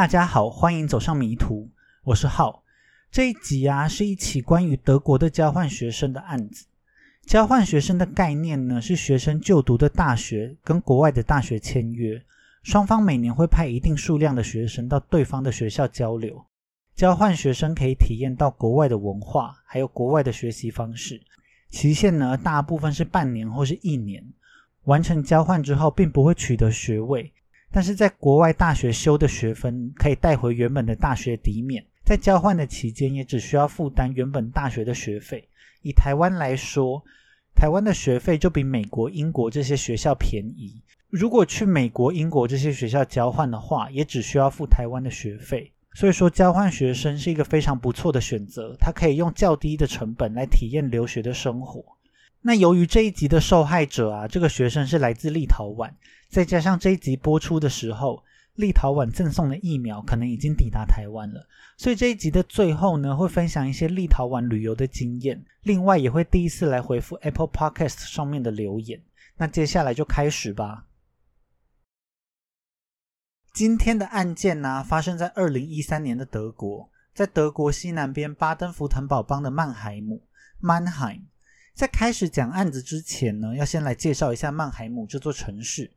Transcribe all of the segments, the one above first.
大家好，欢迎走上迷途，我是浩。这一集啊，是一起关于德国的交换学生的案子。交换学生的概念呢，是学生就读的大学跟国外的大学签约，双方每年会派一定数量的学生到对方的学校交流。交换学生可以体验到国外的文化，还有国外的学习方式。期限呢，大部分是半年或是一年。完成交换之后，并不会取得学位。但是在国外大学修的学分可以带回原本的大学抵免，在交换的期间也只需要负担原本大学的学费。以台湾来说，台湾的学费就比美国、英国这些学校便宜。如果去美国、英国这些学校交换的话，也只需要付台湾的学费。所以说，交换学生是一个非常不错的选择，他可以用较低的成本来体验留学的生活。那由于这一集的受害者啊，这个学生是来自立陶宛。再加上这一集播出的时候，立陶宛赠送的疫苗可能已经抵达台湾了，所以这一集的最后呢，会分享一些立陶宛旅游的经验，另外也会第一次来回复 Apple Podcast 上面的留言。那接下来就开始吧。今天的案件呢，发生在二零一三年的德国，在德国西南边巴登符腾堡邦的曼海姆 （Mannheim）。在开始讲案子之前呢，要先来介绍一下曼海姆这座城市。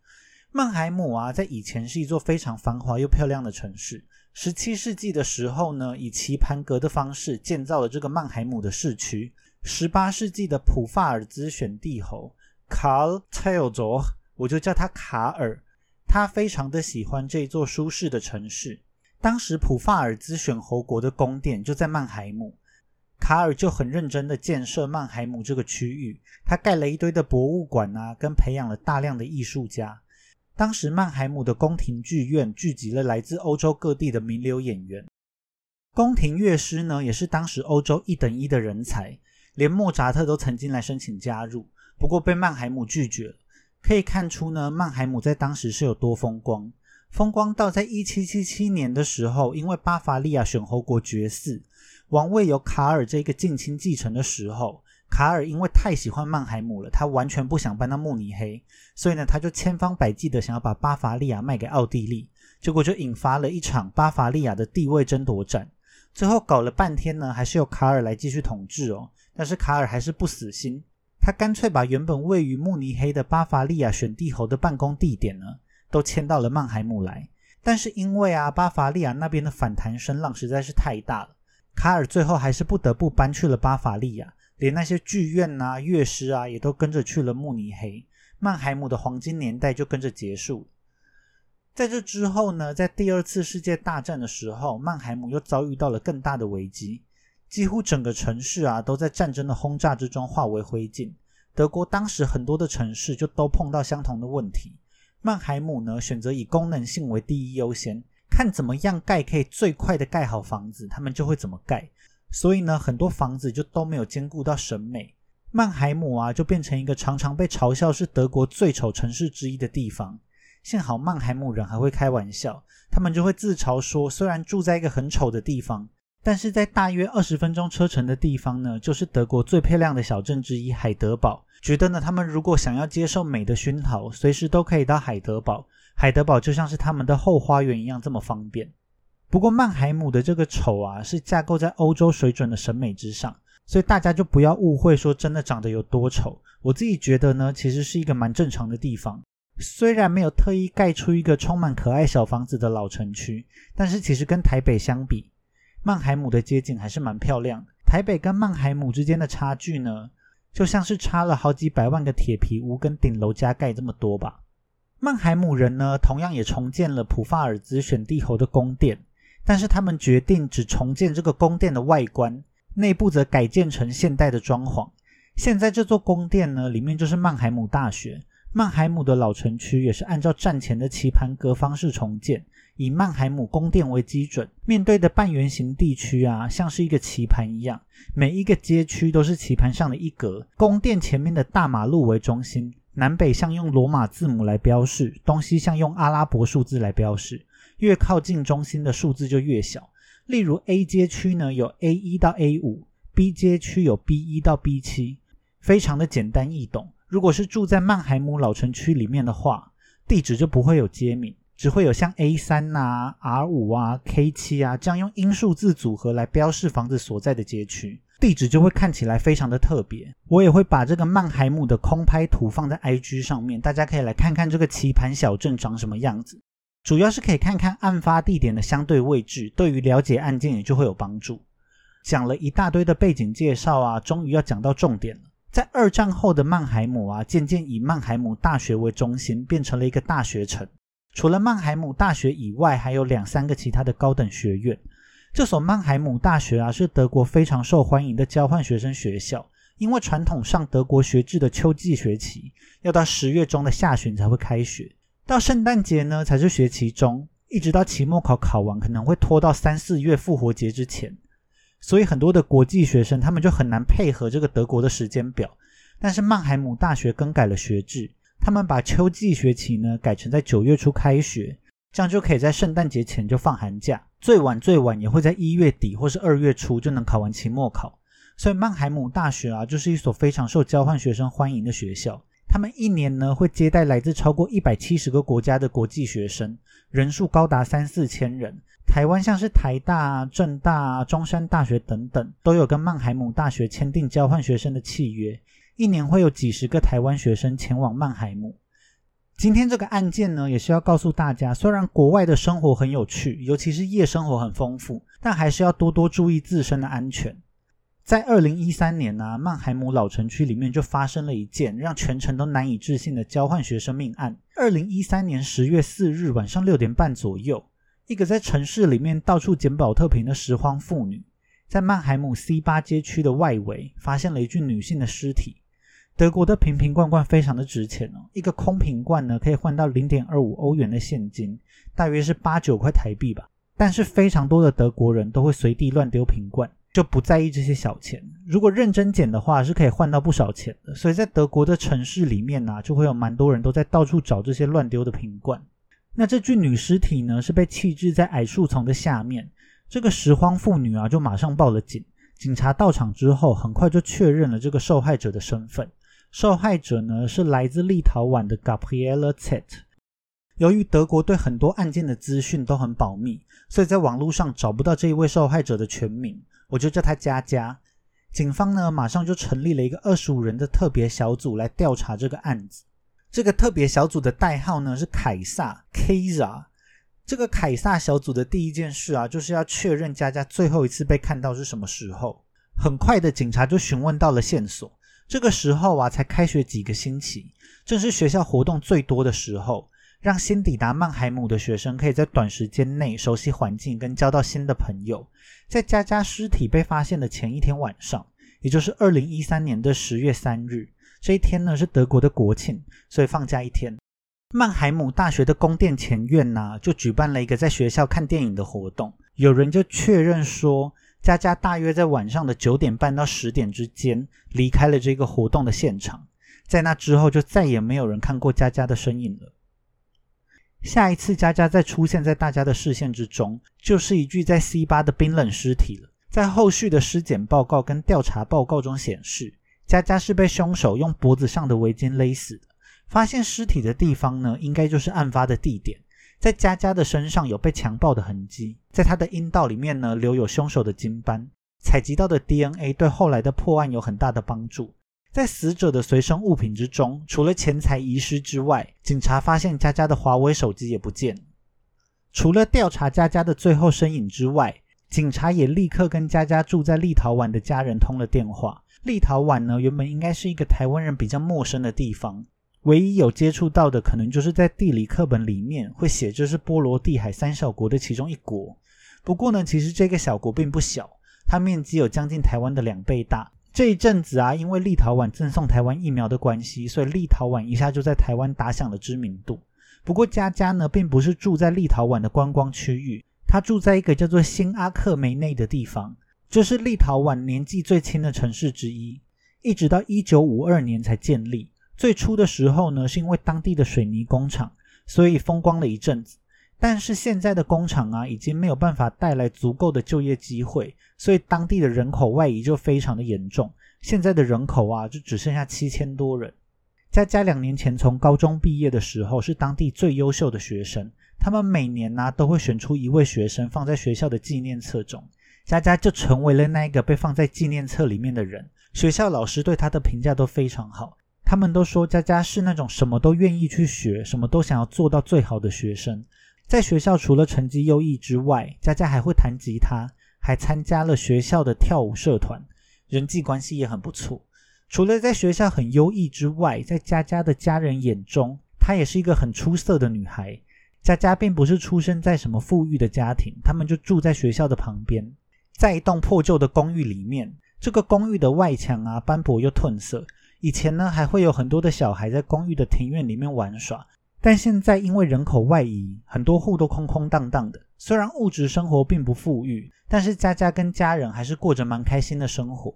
曼海姆啊，在以前是一座非常繁华又漂亮的城市。十七世纪的时候呢，以棋盘格的方式建造了这个曼海姆的市区。十八世纪的普法尔兹选帝侯 Karl Theodor，我就叫他卡尔，他非常的喜欢这座舒适的城市。当时普法尔兹选侯国的宫殿就在曼海姆，卡尔就很认真的建设曼海姆这个区域，他盖了一堆的博物馆啊，跟培养了大量的艺术家。当时曼海姆的宫廷剧院聚集了来自欧洲各地的名流演员，宫廷乐师呢也是当时欧洲一等一的人才，连莫扎特都曾经来申请加入，不过被曼海姆拒绝了。可以看出呢，曼海姆在当时是有多风光，风光到在一七七七年的时候，因为巴伐利亚选侯国绝嗣，王位由卡尔这个近亲继承的时候。卡尔因为太喜欢曼海姆了，他完全不想搬到慕尼黑，所以呢，他就千方百计的想要把巴伐利亚卖给奥地利，结果就引发了一场巴伐利亚的地位争夺战。最后搞了半天呢，还是由卡尔来继续统治哦。但是卡尔还是不死心，他干脆把原本位于慕尼黑的巴伐利亚选帝侯的办公地点呢，都迁到了曼海姆来。但是因为啊，巴伐利亚那边的反弹声浪实在是太大了，卡尔最后还是不得不搬去了巴伐利亚。连那些剧院啊、乐师啊，也都跟着去了慕尼黑，曼海姆的黄金年代就跟着结束。在这之后呢，在第二次世界大战的时候，曼海姆又遭遇到了更大的危机，几乎整个城市啊都在战争的轰炸之中化为灰烬。德国当时很多的城市就都碰到相同的问题，曼海姆呢选择以功能性为第一优先，看怎么样盖可以最快的盖好房子，他们就会怎么盖。所以呢，很多房子就都没有兼顾到审美，曼海姆啊就变成一个常常被嘲笑是德国最丑城市之一的地方。幸好曼海姆人还会开玩笑，他们就会自嘲说，虽然住在一个很丑的地方，但是在大约二十分钟车程的地方呢，就是德国最漂亮的小镇之一海德堡。觉得呢，他们如果想要接受美的熏陶，随时都可以到海德堡，海德堡就像是他们的后花园一样这么方便。不过曼海姆的这个丑啊，是架构在欧洲水准的审美之上，所以大家就不要误会说真的长得有多丑。我自己觉得呢，其实是一个蛮正常的地方。虽然没有特意盖出一个充满可爱小房子的老城区，但是其实跟台北相比，曼海姆的街景还是蛮漂亮。台北跟曼海姆之间的差距呢，就像是差了好几百万个铁皮屋跟顶楼加盖这么多吧。曼海姆人呢，同样也重建了普法尔兹选帝侯的宫殿。但是他们决定只重建这个宫殿的外观，内部则改建成现代的装潢。现在这座宫殿呢，里面就是曼海姆大学。曼海姆的老城区也是按照战前的棋盘格方式重建，以曼海姆宫殿为基准，面对的半圆形地区啊，像是一个棋盘一样，每一个街区都是棋盘上的一格。宫殿前面的大马路为中心，南北向用罗马字母来标示，东西向用阿拉伯数字来标示。越靠近中心的数字就越小。例如 A 街区呢有 A 一到 A 五，B 街区有 B 一到 B 七，非常的简单易懂。如果是住在曼海姆老城区里面的话，地址就不会有街名。只会有像 A 三啊、R 五啊、K 七啊这样用英数字组合来标示房子所在的街区，地址就会看起来非常的特别。我也会把这个曼海姆的空拍图放在 IG 上面，大家可以来看看这个棋盘小镇长什么样子。主要是可以看看案发地点的相对位置，对于了解案件也就会有帮助。讲了一大堆的背景介绍啊，终于要讲到重点了。在二战后的曼海姆啊，渐渐以曼海姆大学为中心，变成了一个大学城。除了曼海姆大学以外，还有两三个其他的高等学院。这所曼海姆大学啊，是德国非常受欢迎的交换学生学校，因为传统上德国学制的秋季学期要到十月中的下旬才会开学。到圣诞节呢，才是学期中，一直到期末考考完，可能会拖到三四月复活节之前。所以很多的国际学生，他们就很难配合这个德国的时间表。但是曼海姆大学更改了学制，他们把秋季学期呢改成在九月初开学，这样就可以在圣诞节前就放寒假，最晚最晚也会在一月底或是二月初就能考完期末考。所以曼海姆大学啊，就是一所非常受交换学生欢迎的学校。他们一年呢会接待来自超过一百七十个国家的国际学生，人数高达三四千人。台湾像是台大、政大、中山大学等等，都有跟曼海姆大学签订交换学生的契约，一年会有几十个台湾学生前往曼海姆。今天这个案件呢，也是要告诉大家，虽然国外的生活很有趣，尤其是夜生活很丰富，但还是要多多注意自身的安全。在二零一三年呢，曼海姆老城区里面就发生了一件让全城都难以置信的交换学生命案。二零一三年十月四日晚上六点半左右，一个在城市里面到处捡宝特瓶的拾荒妇女，在曼海姆 C 八街区的外围发现了一具女性的尸体。德国的瓶瓶罐罐非常的值钱哦，一个空瓶罐呢可以换到零点二五欧元的现金，大约是八九块台币吧。但是非常多的德国人都会随地乱丢瓶罐。就不在意这些小钱，如果认真捡的话，是可以换到不少钱的。所以在德国的城市里面呢，就会有蛮多人都在到处找这些乱丢的瓶罐。那这具女尸体呢，是被弃置在矮树丛的下面。这个拾荒妇女啊，就马上报了警。警察到场之后，很快就确认了这个受害者的身份。受害者呢，是来自立陶宛的 Gabriela Zet。由于德国对很多案件的资讯都很保密，所以在网络上找不到这一位受害者的全名。我就叫他佳佳。警方呢，马上就成立了一个二十五人的特别小组来调查这个案子。这个特别小组的代号呢是凯撒 （Kaiser）。这个凯撒小组的第一件事啊，就是要确认佳佳最后一次被看到是什么时候。很快的，警察就询问到了线索。这个时候啊，才开学几个星期，正是学校活动最多的时候，让新抵达曼海姆的学生可以在短时间内熟悉环境，跟交到新的朋友。在佳佳尸体被发现的前一天晚上，也就是二零一三年的十月三日，这一天呢是德国的国庆，所以放假一天。曼海姆大学的宫殿前院呢，就举办了一个在学校看电影的活动。有人就确认说，佳佳大约在晚上的九点半到十点之间离开了这个活动的现场，在那之后就再也没有人看过佳佳的身影了。下一次佳佳再出现在大家的视线之中，就是一具在 C 八的冰冷尸体了。在后续的尸检报告跟调查报告中显示，佳佳是被凶手用脖子上的围巾勒死的。发现尸体的地方呢，应该就是案发的地点。在佳佳的身上有被强暴的痕迹，在她的阴道里面呢，留有凶手的精斑。采集到的 DNA 对后来的破案有很大的帮助。在死者的随身物品之中，除了钱财遗失之外，警察发现佳佳的华为手机也不见。除了调查佳佳的最后身影之外，警察也立刻跟佳佳住在立陶宛的家人通了电话。立陶宛呢，原本应该是一个台湾人比较陌生的地方，唯一有接触到的，可能就是在地理课本里面会写这是波罗的海三小国的其中一国。不过呢，其实这个小国并不小，它面积有将近台湾的两倍大。这一阵子啊，因为立陶宛赠送台湾疫苗的关系，所以立陶宛一下就在台湾打响了知名度。不过佳佳呢，并不是住在立陶宛的观光区域，她住在一个叫做新阿克梅内的地方，这是立陶宛年纪最轻的城市之一，一直到一九五二年才建立。最初的时候呢，是因为当地的水泥工厂，所以风光了一阵子。但是现在的工厂啊，已经没有办法带来足够的就业机会，所以当地的人口外移就非常的严重。现在的人口啊，就只剩下七千多人。佳佳两年前从高中毕业的时候，是当地最优秀的学生，他们每年呢都会选出一位学生放在学校的纪念册中，佳佳就成为了那一个被放在纪念册里面的人。学校老师对他的评价都非常好，他们都说佳佳是那种什么都愿意去学，什么都想要做到最好的学生。在学校除了成绩优异之外，佳佳还会弹吉他，还参加了学校的跳舞社团，人际关系也很不错。除了在学校很优异之外，在佳佳的家人眼中，她也是一个很出色的女孩。佳佳并不是出生在什么富裕的家庭，他们就住在学校的旁边，在一栋破旧的公寓里面。这个公寓的外墙啊，斑驳又褪色。以前呢，还会有很多的小孩在公寓的庭院里面玩耍，但现在因为人口外移，很多户都空空荡荡的。虽然物质生活并不富裕，但是佳佳跟家人还是过着蛮开心的生活。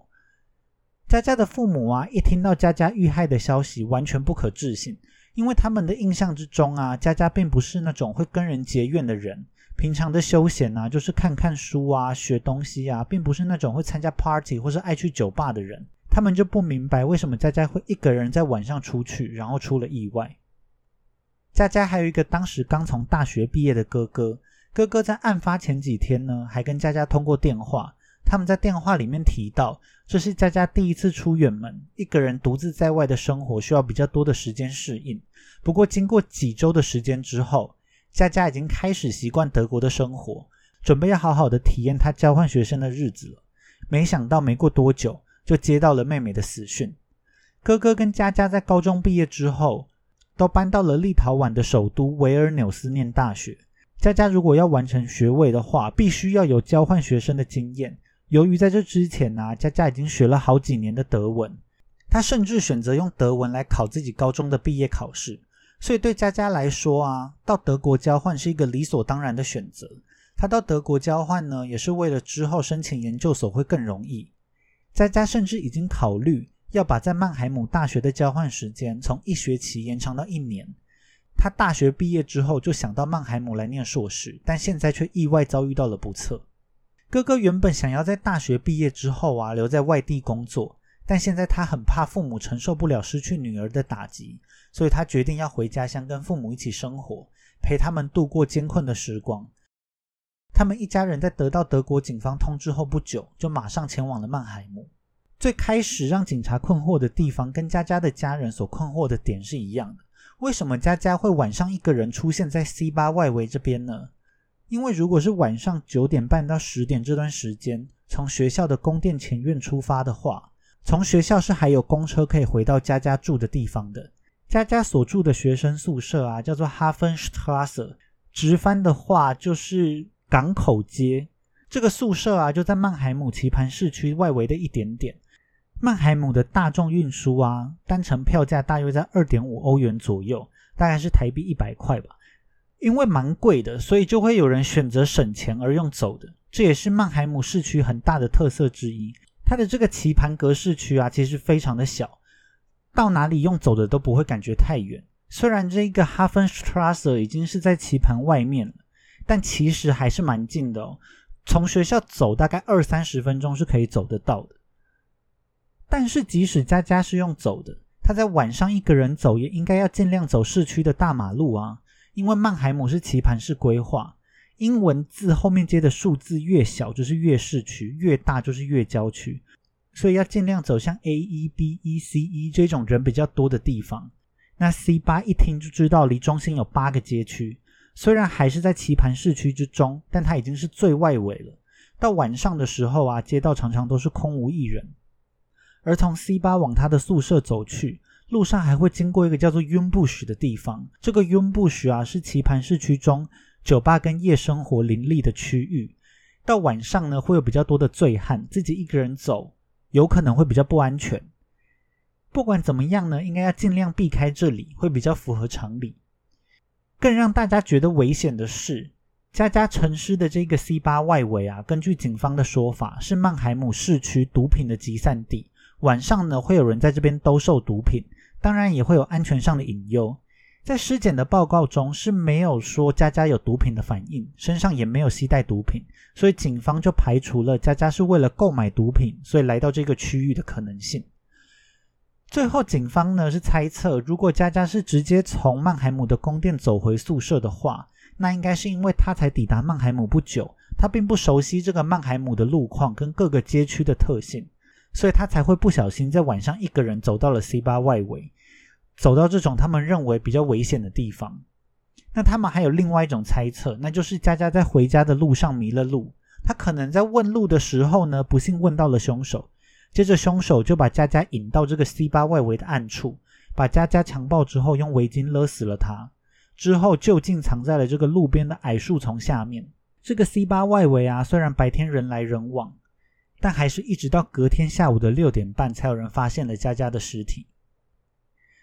佳佳的父母啊，一听到佳佳遇害的消息，完全不可置信。因为他们的印象之中啊，佳佳并不是那种会跟人结怨的人，平常的休闲啊，就是看看书啊、学东西啊，并不是那种会参加 party 或是爱去酒吧的人。他们就不明白为什么佳佳会一个人在晚上出去，然后出了意外。佳佳还有一个当时刚从大学毕业的哥哥，哥哥在案发前几天呢，还跟佳佳通过电话。他们在电话里面提到，这是佳佳第一次出远门，一个人独自在外的生活需要比较多的时间适应。不过，经过几周的时间之后，佳佳已经开始习惯德国的生活，准备要好好的体验他交换学生的日子了。没想到，没过多久就接到了妹妹的死讯。哥哥跟佳佳在高中毕业之后，都搬到了立陶宛的首都维尔纽斯念大学。佳佳如果要完成学位的话，必须要有交换学生的经验。由于在这之前呢，佳佳已经学了好几年的德文，他甚至选择用德文来考自己高中的毕业考试，所以对佳佳来说啊，到德国交换是一个理所当然的选择。他到德国交换呢，也是为了之后申请研究所会更容易。佳佳甚至已经考虑要把在曼海姆大学的交换时间从一学期延长到一年。他大学毕业之后就想到曼海姆来念硕士，但现在却意外遭遇到了不测。哥哥原本想要在大学毕业之后啊留在外地工作，但现在他很怕父母承受不了失去女儿的打击，所以他决定要回家乡跟父母一起生活，陪他们度过艰困的时光。他们一家人在得到德国警方通知后不久，就马上前往了曼海姆。最开始让警察困惑的地方，跟佳佳的家人所困惑的点是一样的：为什么佳佳会晚上一个人出现在 C 八外围这边呢？因为如果是晚上九点半到十点这段时间，从学校的宫殿前院出发的话，从学校是还有公车可以回到佳佳住的地方的。佳佳所住的学生宿舍啊，叫做 Hafenstrasse，直翻的话就是港口街。这个宿舍啊，就在曼海姆棋盘市区外围的一点点。曼海姆的大众运输啊，单程票价大约在二点五欧元左右，大概是台币一百块吧。因为蛮贵的，所以就会有人选择省钱而用走的。这也是曼海姆市区很大的特色之一。它的这个棋盘格市区啊，其实非常的小，到哪里用走的都不会感觉太远。虽然这一个 Hafenstrasse 已经是在棋盘外面了，但其实还是蛮近的哦。从学校走大概二三十分钟是可以走得到的。但是即使佳佳是用走的，他在晚上一个人走也应该要尽量走市区的大马路啊。因为曼海姆是棋盘式规划，英文字后面接的数字越小就是越市区，越大就是越郊区，所以要尽量走向 A、E、B、E、C、E 这种人比较多的地方。那 C 八一听就知道离中心有八个街区，虽然还是在棋盘市区之中，但它已经是最外围了。到晚上的时候啊，街道常常都是空无一人，而从 C 八往他的宿舍走去。路上还会经过一个叫做渊布许的地方，这个渊布许啊是棋盘市区中酒吧跟夜生活林立的区域。到晚上呢，会有比较多的醉汉，自己一个人走有可能会比较不安全。不管怎么样呢，应该要尽量避开这里，会比较符合常理。更让大家觉得危险的是，佳佳城市的这个 C 八外围啊，根据警方的说法，是曼海姆市区毒品的集散地。晚上呢，会有人在这边兜售毒品。当然也会有安全上的隐忧，在尸检的报告中是没有说佳佳有毒品的反应，身上也没有携带毒品，所以警方就排除了佳佳是为了购买毒品，所以来到这个区域的可能性。最后，警方呢是猜测，如果佳佳是直接从曼海姆的宫殿走回宿舍的话，那应该是因为他才抵达曼海姆不久，他并不熟悉这个曼海姆的路况跟各个街区的特性，所以他才会不小心在晚上一个人走到了 C 八外围，走到这种他们认为比较危险的地方。那他们还有另外一种猜测，那就是佳佳在回家的路上迷了路，他可能在问路的时候呢，不幸问到了凶手。接着，凶手就把佳佳引到这个 C 八外围的暗处，把佳佳强暴之后，用围巾勒死了她。之后，就近藏在了这个路边的矮树丛下面。这个 C 八外围啊，虽然白天人来人往，但还是一直到隔天下午的六点半，才有人发现了佳佳的尸体。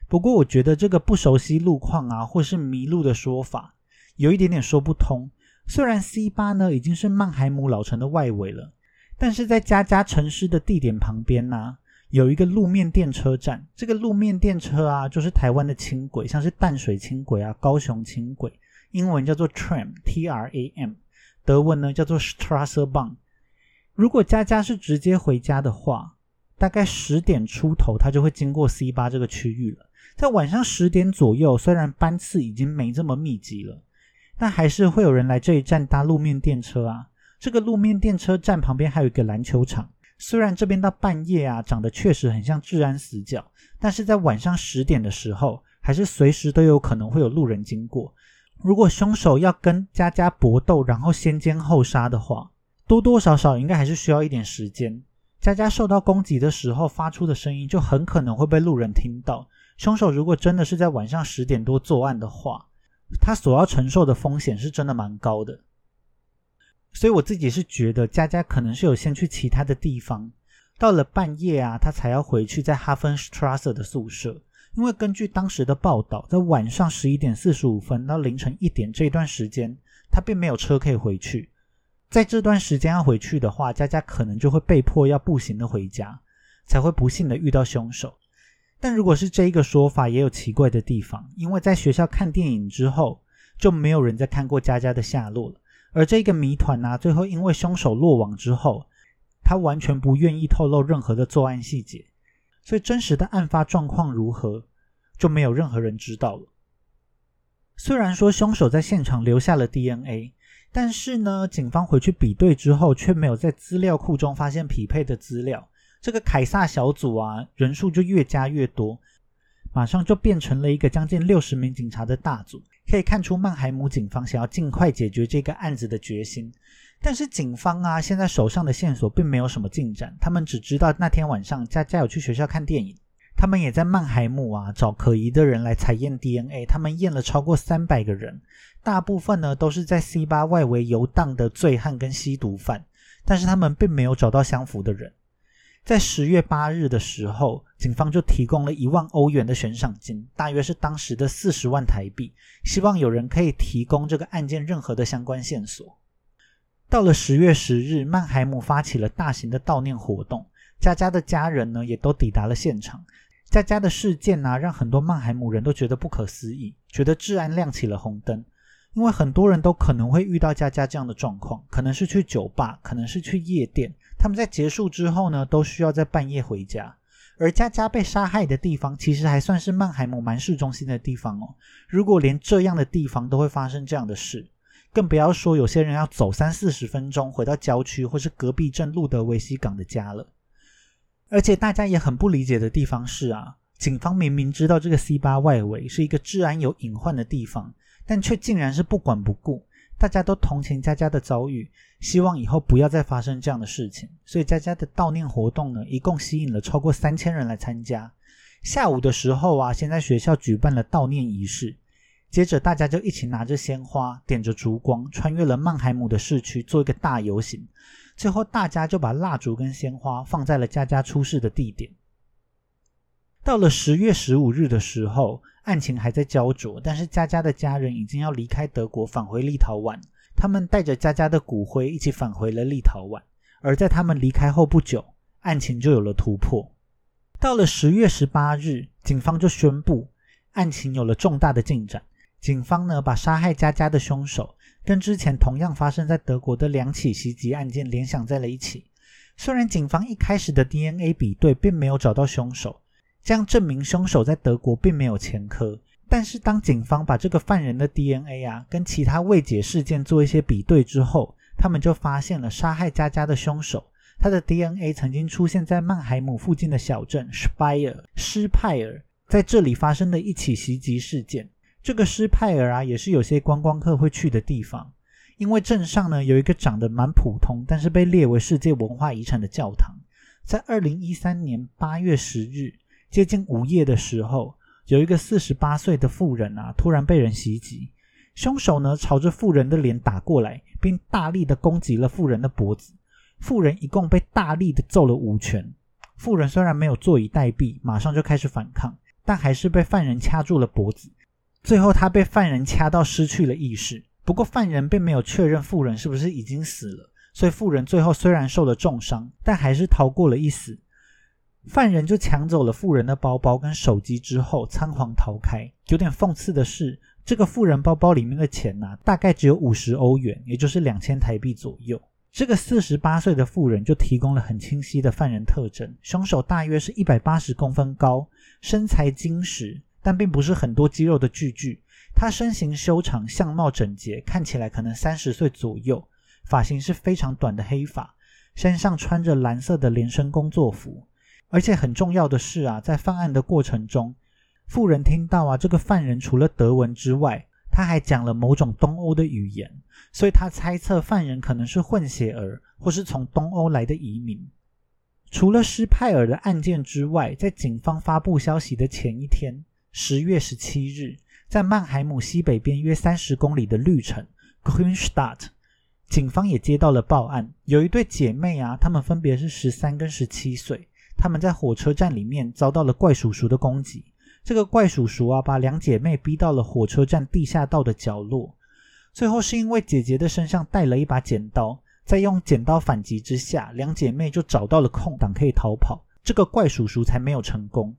不过，我觉得这个不熟悉路况啊，或是迷路的说法，有一点点说不通。虽然 C 八呢已经是曼海姆老城的外围了。但是在佳佳城市的地点旁边呢，有一个路面电车站。这个路面电车啊，就是台湾的轻轨，像是淡水轻轨啊、高雄轻轨，英文叫做 tram，t r a m，德文呢叫做 Straßenbahn。如果佳佳是直接回家的话，大概十点出头，他就会经过 C 八这个区域了。在晚上十点左右，虽然班次已经没这么密集了，但还是会有人来这一站搭路面电车啊。这个路面电车站旁边还有一个篮球场，虽然这边到半夜啊，长得确实很像治安死角，但是在晚上十点的时候，还是随时都有可能会有路人经过。如果凶手要跟佳佳搏斗，然后先奸后杀的话，多多少少应该还是需要一点时间。佳佳受到攻击的时候发出的声音，就很可能会被路人听到。凶手如果真的是在晚上十点多作案的话，他所要承受的风险是真的蛮高的。所以我自己是觉得佳佳可能是有先去其他的地方，到了半夜啊，他才要回去在哈芬 Strasse 的宿舍。因为根据当时的报道，在晚上十一点四十五分到凌晨一点这段时间，他并没有车可以回去。在这段时间要回去的话，佳佳可能就会被迫要步行的回家，才会不幸的遇到凶手。但如果是这一个说法，也有奇怪的地方，因为在学校看电影之后，就没有人再看过佳佳的下落了。而这个谜团呢，最后因为凶手落网之后，他完全不愿意透露任何的作案细节，所以真实的案发状况如何，就没有任何人知道了。虽然说凶手在现场留下了 DNA，但是呢，警方回去比对之后，却没有在资料库中发现匹配的资料。这个凯撒小组啊，人数就越加越多，马上就变成了一个将近六十名警察的大组。可以看出曼海姆警方想要尽快解决这个案子的决心，但是警方啊，现在手上的线索并没有什么进展。他们只知道那天晚上佳佳有去学校看电影，他们也在曼海姆啊找可疑的人来采验 DNA。他们验了超过三百个人，大部分呢都是在 C 八外围游荡的醉汉跟吸毒犯，但是他们并没有找到相符的人。在十月八日的时候，警方就提供了一万欧元的悬赏金，大约是当时的四十万台币，希望有人可以提供这个案件任何的相关线索。到了十月十日，曼海姆发起了大型的悼念活动，佳佳的家人呢也都抵达了现场。佳佳的事件呢，让很多曼海姆人都觉得不可思议，觉得治安亮起了红灯，因为很多人都可能会遇到佳佳这样的状况，可能是去酒吧，可能是去夜店。他们在结束之后呢，都需要在半夜回家。而佳佳被杀害的地方，其实还算是曼海姆蛮市中心的地方哦。如果连这样的地方都会发生这样的事，更不要说有些人要走三四十分钟回到郊区或是隔壁镇路德维西港的家了。而且大家也很不理解的地方是啊，警方明明知道这个 C 八外围是一个治安有隐患的地方，但却竟然是不管不顾。大家都同情佳佳的遭遇，希望以后不要再发生这样的事情。所以佳佳的悼念活动呢，一共吸引了超过三千人来参加。下午的时候啊，先在学校举办了悼念仪式，接着大家就一起拿着鲜花，点着烛光，穿越了曼海姆的市区，做一个大游行。最后，大家就把蜡烛跟鲜花放在了佳佳出事的地点。到了十月十五日的时候。案情还在焦灼，但是佳佳的家人已经要离开德国，返回立陶宛。他们带着佳佳的骨灰一起返回了立陶宛。而在他们离开后不久，案情就有了突破。到了十月十八日，警方就宣布案情有了重大的进展。警方呢，把杀害佳佳的凶手跟之前同样发生在德国的两起袭击案件联想在了一起。虽然警方一开始的 DNA 比对并没有找到凶手。这样证明凶手在德国并没有前科。但是当警方把这个犯人的 DNA 啊跟其他未解事件做一些比对之后，他们就发现了杀害佳佳的凶手，他的 DNA 曾经出现在曼海姆附近的小镇 Spire 施派尔，在这里发生的一起袭击事件。这个施派尔啊，也是有些观光客会去的地方，因为镇上呢有一个长得蛮普通，但是被列为世界文化遗产的教堂。在二零一三年八月十日。接近午夜的时候，有一个四十八岁的妇人啊，突然被人袭击。凶手呢，朝着妇人的脸打过来，并大力的攻击了妇人的脖子。妇人一共被大力的揍了五拳。妇人虽然没有坐以待毙，马上就开始反抗，但还是被犯人掐住了脖子。最后，他被犯人掐到失去了意识。不过，犯人并没有确认妇人是不是已经死了，所以妇人最后虽然受了重伤，但还是逃过了一死。犯人就抢走了富人的包包跟手机之后仓皇逃开。有点讽刺的是，这个富人包包里面的钱呐，大概只有五十欧元，也就是两千台币左右。这个四十八岁的富人就提供了很清晰的犯人特征：凶手大约是一百八十公分高，身材精实，但并不是很多肌肉的巨巨。他身形修长，相貌整洁，看起来可能三十岁左右。发型是非常短的黑发，身上穿着蓝色的连身工作服。而且很重要的是啊，在犯案的过程中，富人听到啊，这个犯人除了德文之外，他还讲了某种东欧的语言，所以他猜测犯人可能是混血儿，或是从东欧来的移民。除了施派尔的案件之外，在警方发布消息的前一天，十月十七日，在曼海姆西北边约三十公里的绿城 Grünstadt，警方也接到了报案，有一对姐妹啊，她们分别是十三跟十七岁。他们在火车站里面遭到了怪叔叔的攻击。这个怪叔叔啊，把两姐妹逼到了火车站地下道的角落。最后是因为姐姐的身上带了一把剪刀，在用剪刀反击之下，两姐妹就找到了空档可以逃跑。这个怪叔叔才没有成功。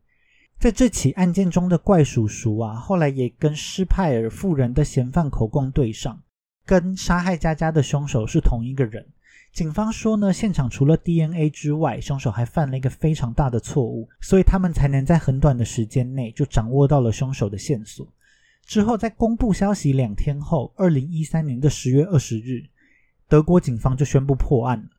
在这起案件中的怪叔叔啊，后来也跟施派尔妇人的嫌犯口供对上，跟杀害佳佳的凶手是同一个人。警方说呢，现场除了 DNA 之外，凶手还犯了一个非常大的错误，所以他们才能在很短的时间内就掌握到了凶手的线索。之后，在公布消息两天后，二零一三年的十月二十日，德国警方就宣布破案了。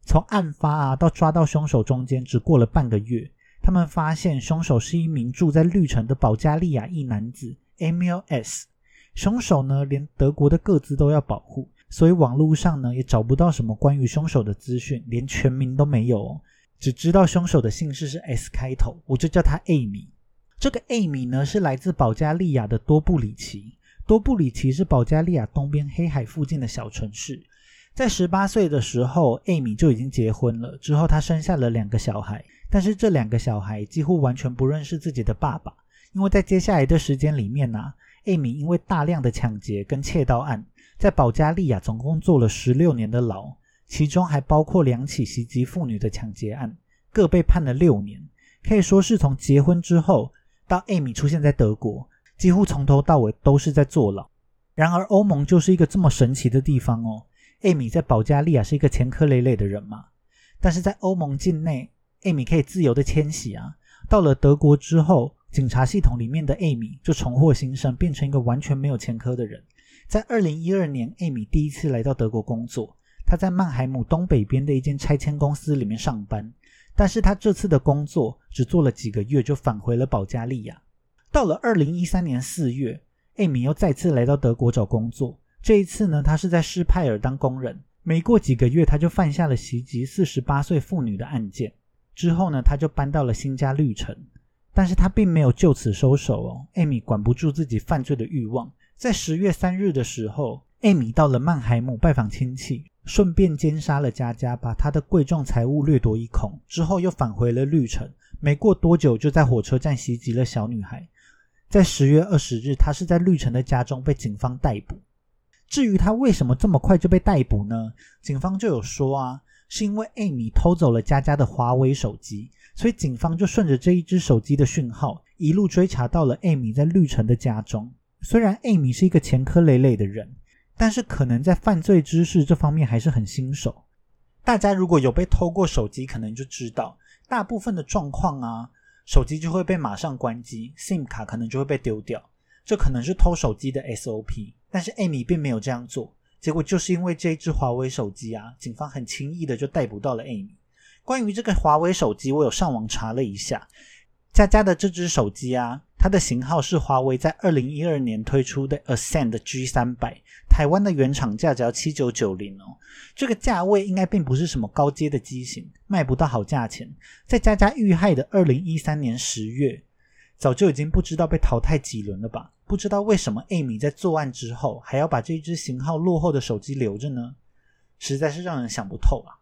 从案发啊到抓到凶手中间只过了半个月，他们发现凶手是一名住在绿城的保加利亚裔男子 Emil S。凶手呢，连德国的各自都要保护。所以网络上呢也找不到什么关于凶手的资讯，连全名都没有哦，只知道凶手的姓氏是 S 开头，我就叫他艾米。这个艾米呢是来自保加利亚的多布里奇，多布里奇是保加利亚东边黑海附近的小城市。在十八岁的时候，艾米就已经结婚了，之后她生下了两个小孩，但是这两个小孩几乎完全不认识自己的爸爸，因为在接下来的时间里面呢，艾米因为大量的抢劫跟窃盗案。在保加利亚总共坐了十六年的牢，其中还包括两起袭击妇女的抢劫案，各被判了六年。可以说是从结婚之后到艾米出现在德国，几乎从头到尾都是在坐牢。然而，欧盟就是一个这么神奇的地方哦。艾米在保加利亚是一个前科累累的人嘛，但是在欧盟境内，艾米可以自由的迁徙啊。到了德国之后，警察系统里面的艾米就重获新生，变成一个完全没有前科的人。在二零一二年，艾米第一次来到德国工作。他在曼海姆东北边的一间拆迁公司里面上班，但是他这次的工作只做了几个月，就返回了保加利亚。到了二零一三年四月，艾米又再次来到德国找工作。这一次呢，他是在施派尔当工人。没过几个月，他就犯下了袭击四十八岁妇女的案件。之后呢，他就搬到了新家绿城。但是他并没有就此收手哦。艾米管不住自己犯罪的欲望。在十月三日的时候，艾米到了曼海姆拜访亲戚，顺便奸杀了佳佳，把她的贵重财物掠夺一空。之后又返回了绿城，没过多久就在火车站袭击了小女孩。在十月二十日，他是在绿城的家中被警方逮捕。至于他为什么这么快就被逮捕呢？警方就有说啊，是因为艾米偷走了佳佳的华为手机，所以警方就顺着这一只手机的讯号，一路追查到了艾米在绿城的家中。虽然艾米是一个前科累累的人，但是可能在犯罪知识这方面还是很新手。大家如果有被偷过手机，可能就知道，大部分的状况啊，手机就会被马上关机，SIM 卡可能就会被丢掉。这可能是偷手机的 SOP，但是艾米并没有这样做。结果就是因为这一只华为手机啊，警方很轻易的就逮捕到了艾米。关于这个华为手机，我有上网查了一下，佳佳的这只手机啊，它的型号是华为在二零一二年推出的 Ascend G 三百，台湾的原厂价只要七九九零哦。这个价位应该并不是什么高阶的机型，卖不到好价钱。在佳佳遇害的二零一三年十月，早就已经不知道被淘汰几轮了吧。不知道为什么艾米在作案之后还要把这只型号落后的手机留着呢？实在是让人想不透啊！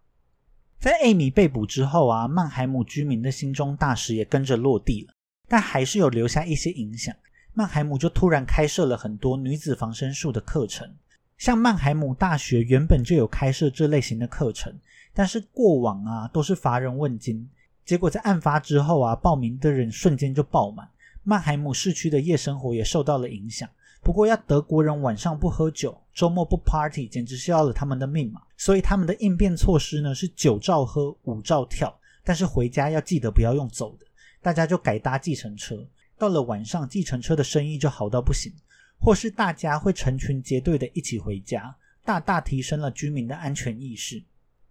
在艾米被捕之后啊，曼海姆居民的心中大石也跟着落地了，但还是有留下一些影响。曼海姆就突然开设了很多女子防身术的课程，像曼海姆大学原本就有开设这类型的课程，但是过往啊都是乏人问津，结果在案发之后啊，报名的人瞬间就爆满。曼海姆市区的夜生活也受到了影响。不过，要德国人晚上不喝酒，周末不 party，简直是要了他们的命嘛。所以，他们的应变措施呢是九照喝，五照跳。但是回家要记得不要用走的，大家就改搭计程车。到了晚上，计程车的生意就好到不行，或是大家会成群结队的一起回家，大大提升了居民的安全意识。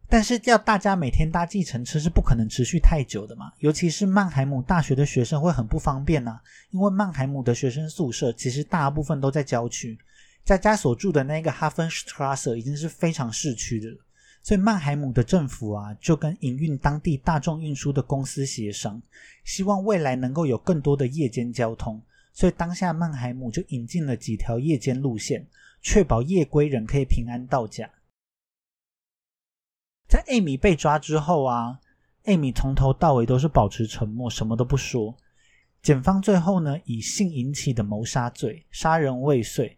但是要大家每天搭计程车是不可能持续太久的嘛，尤其是曼海姆大学的学生会很不方便呐，因为曼海姆的学生宿舍其实大部分都在郊区，佳佳所住的那个哈芬斯特拉瑟已经是非常市区的了，所以曼海姆的政府啊就跟营运当地大众运输的公司协商，希望未来能够有更多的夜间交通，所以当下曼海姆就引进了几条夜间路线，确保夜归人可以平安到家。在艾米被抓之后啊，艾米从头到尾都是保持沉默，什么都不说。检方最后呢，以性引起的谋杀罪、杀人未遂、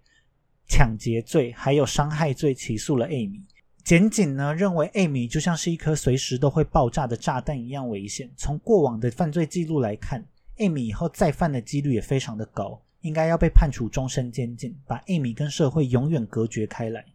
抢劫罪还有伤害罪起诉了艾米。检警呢认为艾米就像是一颗随时都会爆炸的炸弹一样危险。从过往的犯罪记录来看，艾米以后再犯的几率也非常的高，应该要被判处终身监禁，把艾米跟社会永远隔绝开来。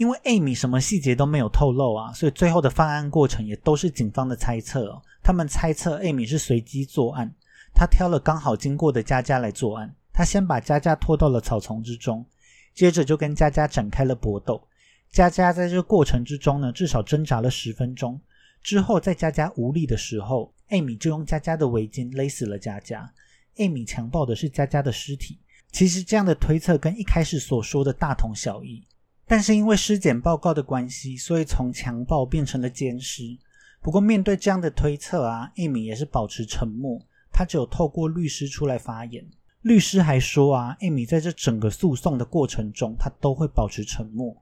因为艾米什么细节都没有透露啊，所以最后的犯案过程也都是警方的猜测哦。他们猜测艾米是随机作案，他挑了刚好经过的佳佳来作案。他先把佳佳拖到了草丛之中，接着就跟佳佳展开了搏斗。佳佳在这个过程之中呢，至少挣扎了十分钟。之后在佳佳无力的时候，艾米就用佳佳的围巾勒死了佳佳。艾米强暴的是佳佳的尸体。其实这样的推测跟一开始所说的大同小异。但是因为尸检报告的关系，所以从强暴变成了奸尸。不过面对这样的推测啊，艾米也是保持沉默，他只有透过律师出来发言。律师还说啊，艾米在这整个诉讼的过程中，他都会保持沉默。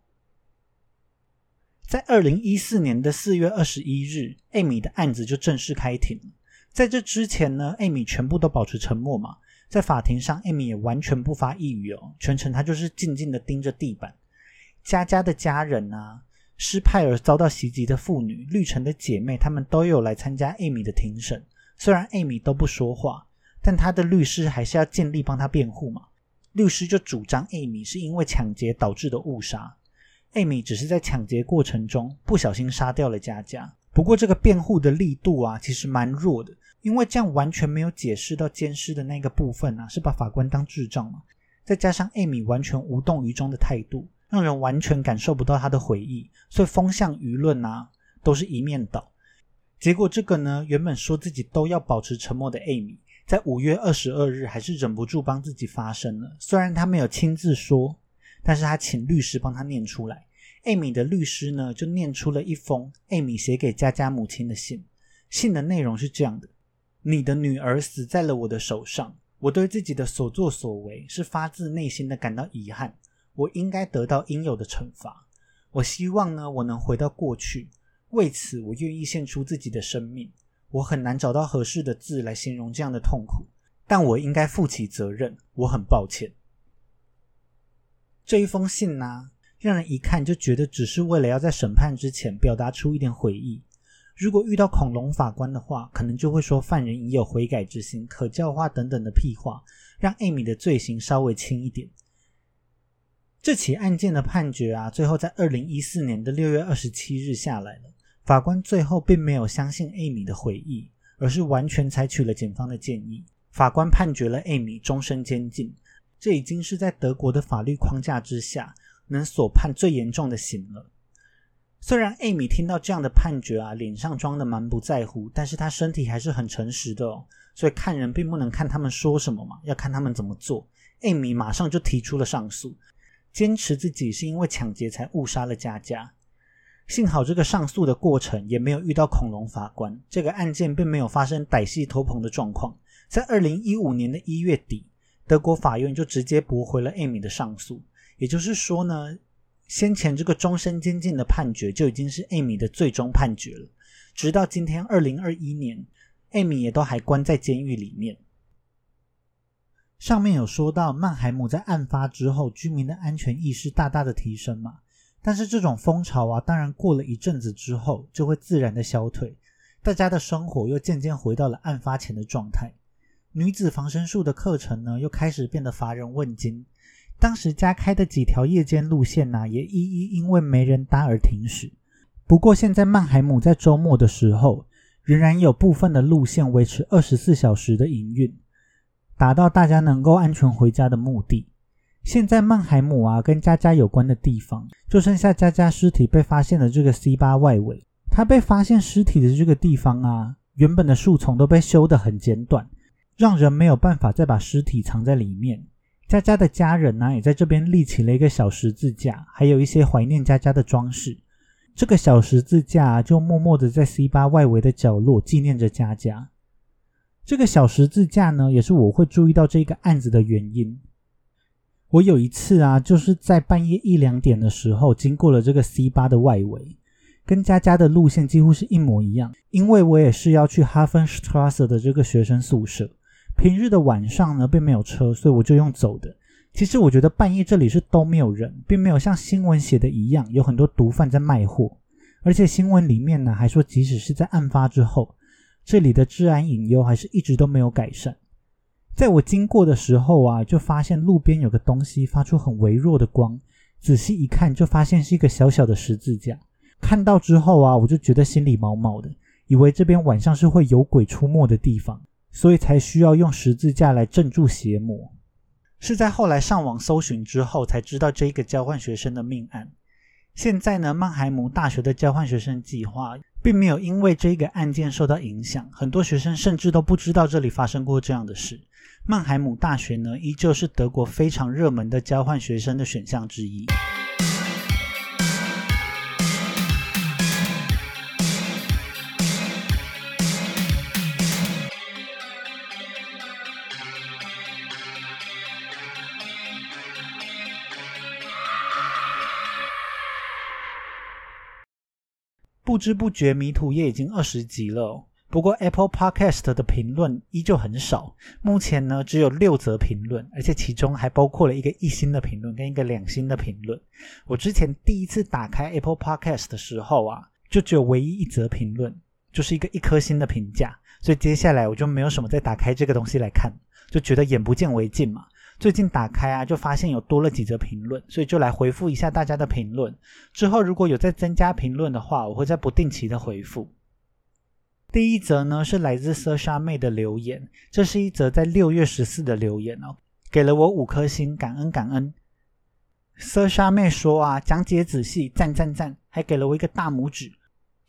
在二零一四年的四月二十一日，艾米的案子就正式开庭。在这之前呢，艾米全部都保持沉默嘛，在法庭上，艾米也完全不发一语哦，全程他就是静静的盯着地板。佳佳的家人啊，施派尔遭到袭击的妇女，绿城的姐妹，他们都有来参加艾米的庭审。虽然艾米都不说话，但他的律师还是要尽力帮他辩护嘛。律师就主张艾米是因为抢劫导致的误杀，艾米只是在抢劫过程中不小心杀掉了佳佳。不过这个辩护的力度啊，其实蛮弱的，因为这样完全没有解释到奸尸的那个部分啊，是把法官当智障嘛？再加上艾米完全无动于衷的态度。让人完全感受不到他的悔意，所以风向舆论啊都是一面倒。结果这个呢，原本说自己都要保持沉默的艾米，在五月二十二日还是忍不住帮自己发声了。虽然他没有亲自说，但是他请律师帮他念出来。艾米的律师呢，就念出了一封艾米写给佳佳母亲的信。信的内容是这样的：你的女儿死在了我的手上，我对自己的所作所为是发自内心的感到遗憾。我应该得到应有的惩罚。我希望呢，我能回到过去。为此，我愿意献出自己的生命。我很难找到合适的字来形容这样的痛苦，但我应该负起责任。我很抱歉。这一封信呢，让人一看就觉得只是为了要在审判之前表达出一点悔意。如果遇到恐龙法官的话，可能就会说犯人已有悔改之心，可教化等等的屁话，让艾米的罪行稍微轻一点。这起案件的判决啊，最后在二零一四年的六月二十七日下来了。法官最后并没有相信艾米的回忆，而是完全采取了检方的建议。法官判决了艾米终身监禁，这已经是在德国的法律框架之下能所判最严重的刑了。虽然艾米听到这样的判决啊，脸上装的蛮不在乎，但是他身体还是很诚实的哦。所以看人并不能看他们说什么嘛，要看他们怎么做。艾米马上就提出了上诉，坚持自己是因为抢劫才误杀了佳佳。幸好这个上诉的过程也没有遇到恐龙法官，这个案件并没有发生歹戏偷棚的状况。在二零一五年的一月底，德国法院就直接驳回了艾米的上诉。也就是说呢。先前这个终身监禁的判决就已经是艾米的最终判决了，直到今天二零二一年，艾米也都还关在监狱里面。上面有说到曼海姆在案发之后，居民的安全意识大大的提升嘛，但是这种风潮啊，当然过了一阵子之后就会自然的消退，大家的生活又渐渐回到了案发前的状态，女子防身术的课程呢，又开始变得乏人问津。当时加开的几条夜间路线呢，也一一因为没人搭而停驶。不过现在曼海姆在周末的时候，仍然有部分的路线维持二十四小时的营运，达到大家能够安全回家的目的。现在曼海姆啊，跟佳佳有关的地方，就剩下佳佳尸体被发现的这个 C 八外围。他被发现尸体的这个地方啊，原本的树丛都被修得很简短，让人没有办法再把尸体藏在里面。佳佳的家人呢，也在这边立起了一个小十字架，还有一些怀念佳佳的装饰。这个小十字架就默默的在 C 八外围的角落纪念着佳佳。这个小十字架呢，也是我会注意到这个案子的原因。我有一次啊，就是在半夜一两点的时候，经过了这个 C 八的外围，跟佳佳的路线几乎是一模一样，因为我也是要去哈芬斯特拉斯的这个学生宿舍。平日的晚上呢，并没有车，所以我就用走的。其实我觉得半夜这里是都没有人，并没有像新闻写的一样，有很多毒贩在卖货。而且新闻里面呢，还说即使是在案发之后，这里的治安隐忧还是一直都没有改善。在我经过的时候啊，就发现路边有个东西发出很微弱的光，仔细一看就发现是一个小小的十字架。看到之后啊，我就觉得心里毛毛的，以为这边晚上是会有鬼出没的地方。所以才需要用十字架来镇住邪魔。是在后来上网搜寻之后，才知道这一个交换学生的命案。现在呢，曼海姆大学的交换学生计划并没有因为这个案件受到影响，很多学生甚至都不知道这里发生过这样的事。曼海姆大学呢，依旧是德国非常热门的交换学生的选项之一。不知不觉，迷途也已经二十集了。不过，Apple Podcast 的评论依旧很少，目前呢只有六则评论，而且其中还包括了一个一星的评论跟一个两星的评论。我之前第一次打开 Apple Podcast 的时候啊，就只有唯一一则评论，就是一个一颗星的评价，所以接下来我就没有什么再打开这个东西来看，就觉得眼不见为净嘛。最近打开啊，就发现有多了几则评论，所以就来回复一下大家的评论。之后如果有再增加评论的话，我会在不定期的回复。第一则呢是来自瑟莎妹的留言，这是一则在六月十四的留言哦，给了我五颗星，感恩感恩。瑟莎妹说啊，讲解仔细，赞赞赞，还给了我一个大拇指。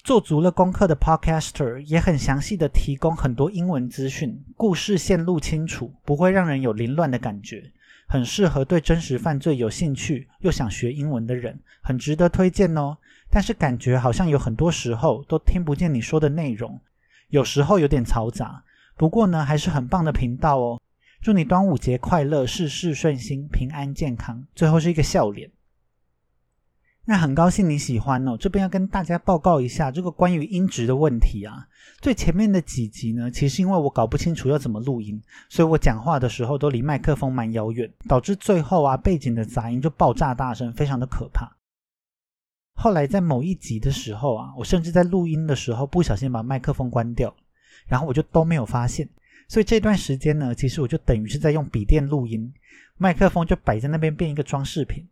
做足了功课的 Podcaster 也很详细的提供很多英文资讯，故事线路清楚，不会让人有凌乱的感觉，很适合对真实犯罪有兴趣又想学英文的人，很值得推荐哦。但是感觉好像有很多时候都听不见你说的内容，有时候有点嘈杂。不过呢，还是很棒的频道哦。祝你端午节快乐，事事顺心，平安健康。最后是一个笑脸。那很高兴你喜欢哦，这边要跟大家报告一下这个关于音质的问题啊。最前面的几集呢，其实因为我搞不清楚要怎么录音，所以我讲话的时候都离麦克风蛮遥远，导致最后啊背景的杂音就爆炸大声，非常的可怕。后来在某一集的时候啊，我甚至在录音的时候不小心把麦克风关掉，然后我就都没有发现，所以这段时间呢，其实我就等于是在用笔电录音，麦克风就摆在那边变一个装饰品。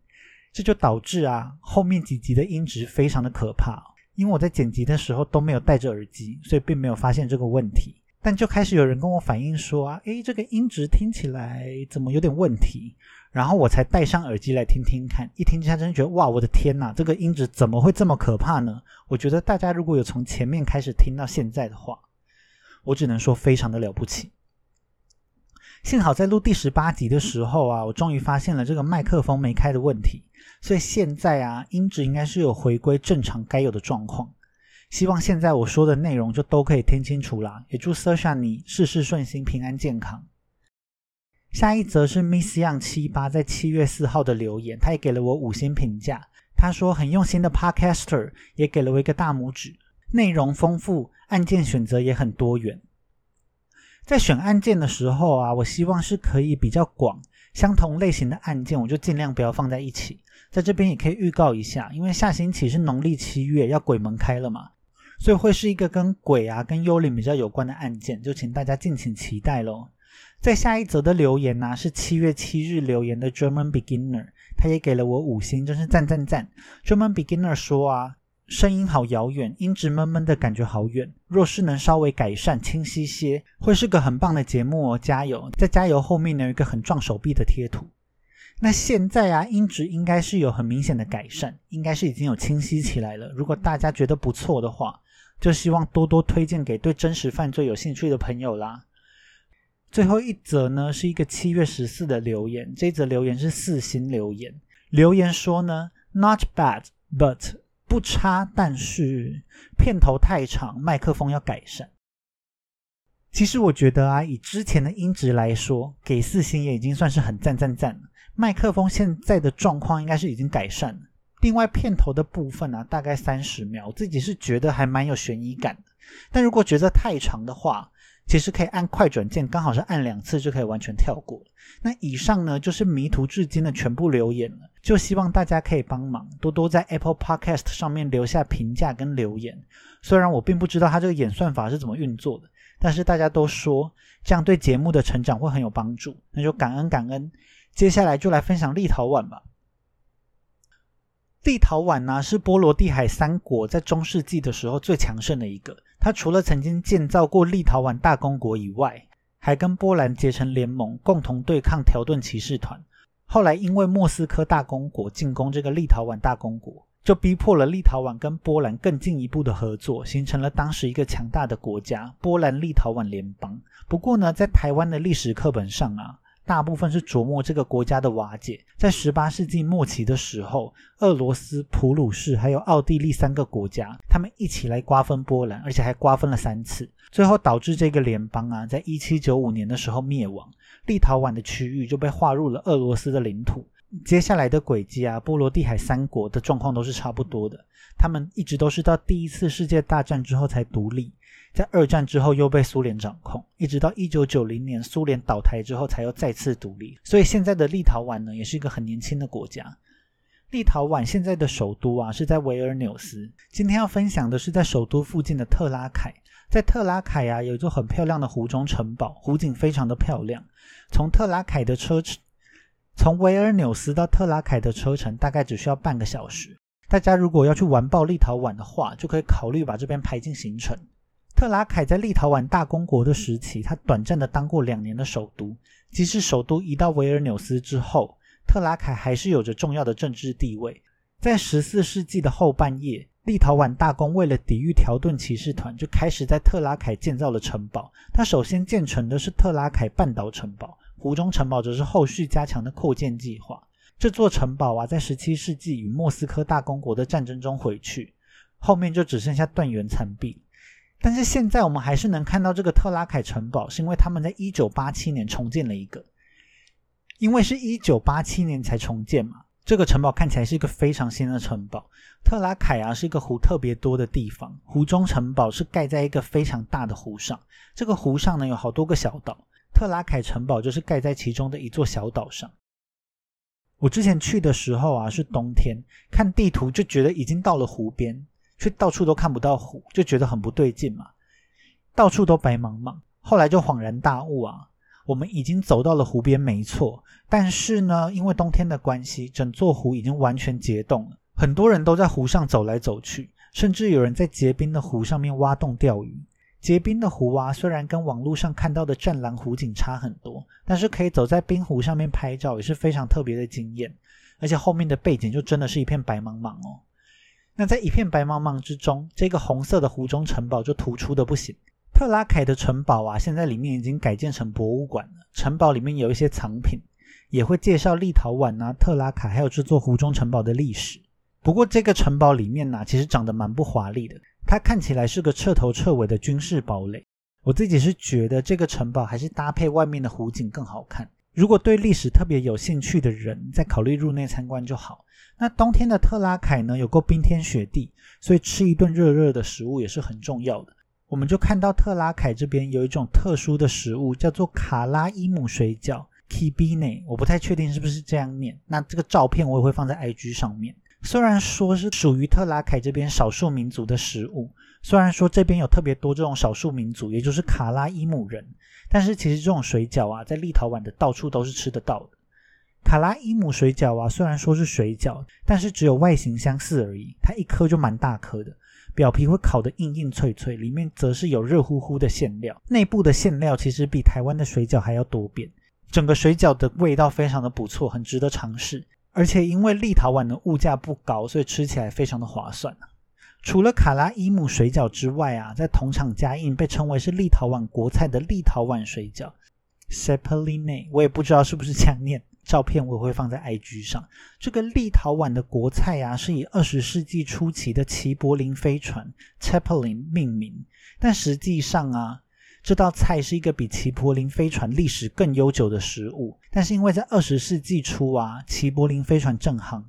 这就导致啊，后面几集的音质非常的可怕。因为我在剪辑的时候都没有戴着耳机，所以并没有发现这个问题。但就开始有人跟我反映说啊，诶，这个音质听起来怎么有点问题？然后我才戴上耳机来听听看，一听之下真觉得哇，我的天哪，这个音质怎么会这么可怕呢？我觉得大家如果有从前面开始听到现在的话，我只能说非常的了不起。幸好在录第十八集的时候啊，我终于发现了这个麦克风没开的问题，所以现在啊，音质应该是有回归正常该有的状况。希望现在我说的内容就都可以听清楚啦。也祝 Sasha 你事事顺心、平安健康。下一则是 Miss Young 七八在七月四号的留言，他也给了我五星评价。他说很用心的 Podcaster，也给了我一个大拇指。内容丰富，案件选择也很多元。在选案件的时候啊，我希望是可以比较广，相同类型的案件我就尽量不要放在一起。在这边也可以预告一下，因为下星期是农历七月，要鬼门开了嘛。所以会是一个跟鬼啊、跟幽灵比较有关的案件，就请大家敬请期待喽。在下一则的留言呢，是七月七日留言的 German Beginner，他也给了我五星，真是赞赞赞。German Beginner 说啊，声音好遥远，音质闷闷的感觉好远。若是能稍微改善、清晰些，会是个很棒的节目哦，加油！在加油后面呢，有一个很壮手臂的贴图。那现在啊，音质应该是有很明显的改善，应该是已经有清晰起来了。如果大家觉得不错的话，就希望多多推荐给对真实犯罪有兴趣的朋友啦。最后一则呢，是一个七月十四的留言，这则留言是四星留言，留言说呢，Not bad but 不差，但是片头太长，麦克风要改善。其实我觉得啊，以之前的音质来说，给四星也已经算是很赞赞赞了。麦克风现在的状况应该是已经改善了。另外片头的部分呢，大概三十秒，我自己是觉得还蛮有悬疑感的。但如果觉得太长的话，其实可以按快转键，刚好是按两次就可以完全跳过。那以上呢就是迷途至今的全部留言了，就希望大家可以帮忙多多在 Apple Podcast 上面留下评价跟留言。虽然我并不知道它这个演算法是怎么运作的，但是大家都说这样对节目的成长会很有帮助，那就感恩感恩。接下来就来分享立陶宛吧。立陶宛呢是波罗的海三国在中世纪的时候最强盛的一个。它除了曾经建造过立陶宛大公国以外，还跟波兰结成联盟，共同对抗条顿骑士团。后来因为莫斯科大公国进攻这个立陶宛大公国，就逼迫了立陶宛跟波兰更进一步的合作，形成了当时一个强大的国家——波兰立陶宛联邦。不过呢，在台湾的历史课本上啊。大部分是琢磨这个国家的瓦解。在十八世纪末期的时候，俄罗斯、普鲁士还有奥地利三个国家，他们一起来瓜分波兰，而且还瓜分了三次，最后导致这个联邦啊，在一七九五年的时候灭亡，立陶宛的区域就被划入了俄罗斯的领土。接下来的轨迹啊，波罗的海三国的状况都是差不多的，他们一直都是到第一次世界大战之后才独立。在二战之后又被苏联掌控，一直到一九九零年苏联倒台之后才又再次独立。所以现在的立陶宛呢，也是一个很年轻的国家。立陶宛现在的首都啊是在维尔纽斯。今天要分享的是在首都附近的特拉凯。在特拉凯啊有一座很漂亮的湖中城堡，湖景非常的漂亮。从特拉凯的车，从维尔纽斯到特拉凯的车程大概只需要半个小时。大家如果要去完爆立陶宛的话，就可以考虑把这边排进行程。特拉凯在立陶宛大公国的时期，他短暂的当过两年的首都。即使首都移到维尔纽斯之后，特拉凯还是有着重要的政治地位。在十四世纪的后半叶，立陶宛大公为了抵御条顿骑士团，就开始在特拉凯建造了城堡。他首先建成的是特拉凯半岛城堡，湖中城堡则是后续加强的扩建计划。这座城堡啊，在十七世纪与莫斯科大公国的战争中毁去，后面就只剩下断垣残壁。但是现在我们还是能看到这个特拉凯城堡，是因为他们在一九八七年重建了一个，因为是一九八七年才重建嘛，这个城堡看起来是一个非常新的城堡。特拉凯啊是一个湖特别多的地方，湖中城堡是盖在一个非常大的湖上，这个湖上呢有好多个小岛，特拉凯城堡就是盖在其中的一座小岛上。我之前去的时候啊是冬天，看地图就觉得已经到了湖边。却到处都看不到湖，就觉得很不对劲嘛。到处都白茫茫，后来就恍然大悟啊，我们已经走到了湖边，没错。但是呢，因为冬天的关系，整座湖已经完全结冻了，很多人都在湖上走来走去，甚至有人在结冰的湖上面挖洞钓鱼。结冰的湖啊，虽然跟网络上看到的湛蓝湖景差很多，但是可以走在冰湖上面拍照也是非常特别的经验。而且后面的背景就真的是一片白茫茫哦。那在一片白茫茫之中，这个红色的湖中城堡就突出的不行。特拉凯的城堡啊，现在里面已经改建成博物馆了。城堡里面有一些藏品，也会介绍立陶宛啊、特拉凯还有这座湖中城堡的历史。不过这个城堡里面呢，其实长得蛮不华丽的，它看起来是个彻头彻尾的军事堡垒。我自己是觉得这个城堡还是搭配外面的湖景更好看。如果对历史特别有兴趣的人，再考虑入内参观就好。那冬天的特拉凯呢，有够冰天雪地，所以吃一顿热热的食物也是很重要的。我们就看到特拉凯这边有一种特殊的食物，叫做卡拉伊姆水饺 （Kibine），我不太确定是不是这样念。那这个照片我也会放在 IG 上面。虽然说是属于特拉凯这边少数民族的食物，虽然说这边有特别多这种少数民族，也就是卡拉伊姆人。但是其实这种水饺啊，在立陶宛的到处都是吃得到的。卡拉伊姆水饺啊，虽然说是水饺，但是只有外形相似而已。它一颗就蛮大颗的，表皮会烤得硬硬脆脆，里面则是有热乎乎的馅料。内部的馅料其实比台湾的水饺还要多变。整个水饺的味道非常的不错，很值得尝试。而且因为立陶宛的物价不高，所以吃起来非常的划算除了卡拉伊姆水饺之外啊，在同场加印被称为是立陶宛国菜的立陶宛水饺 s e p e l i n e 我也不知道是不是这样念。照片我会放在 IG 上。这个立陶宛的国菜啊，是以二十世纪初期的齐柏林飞船 Zeppelin 命名。但实际上啊，这道菜是一个比齐柏林飞船历史更悠久的食物。但是因为在二十世纪初啊，齐柏林飞船正夯。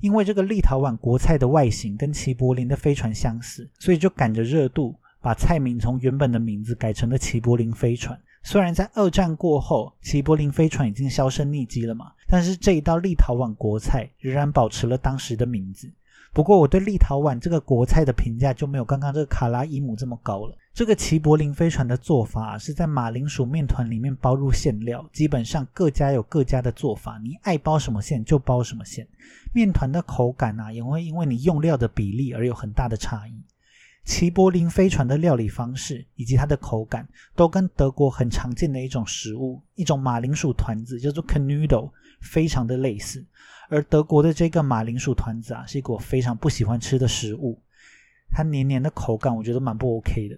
因为这个立陶宛国菜的外形跟齐柏林的飞船相似，所以就赶着热度，把菜名从原本的名字改成了齐柏林飞船。虽然在二战过后，齐柏林飞船已经销声匿迹了嘛，但是这一道立陶宛国菜仍然保持了当时的名字。不过我对立陶宛这个国菜的评价就没有刚刚这个卡拉伊姆这么高了。这个齐柏林飞船的做法是在马铃薯面团里面包入馅料，基本上各家有各家的做法，你爱包什么馅就包什么馅。面团的口感啊，也会因为你用料的比例而有很大的差异。齐柏林飞船的料理方式以及它的口感，都跟德国很常见的一种食物，一种马铃薯团子叫做 Knödel，非常的类似。而德国的这个马铃薯团子啊，是一个我非常不喜欢吃的食物，它黏黏的口感，我觉得蛮不 OK 的。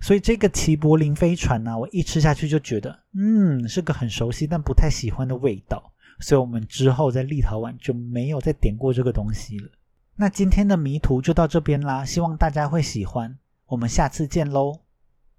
所以这个齐柏林飞船呢，我一吃下去就觉得，嗯，是个很熟悉但不太喜欢的味道。所以我们之后在立陶宛就没有再点过这个东西了。那今天的迷途就到这边啦，希望大家会喜欢，我们下次见喽。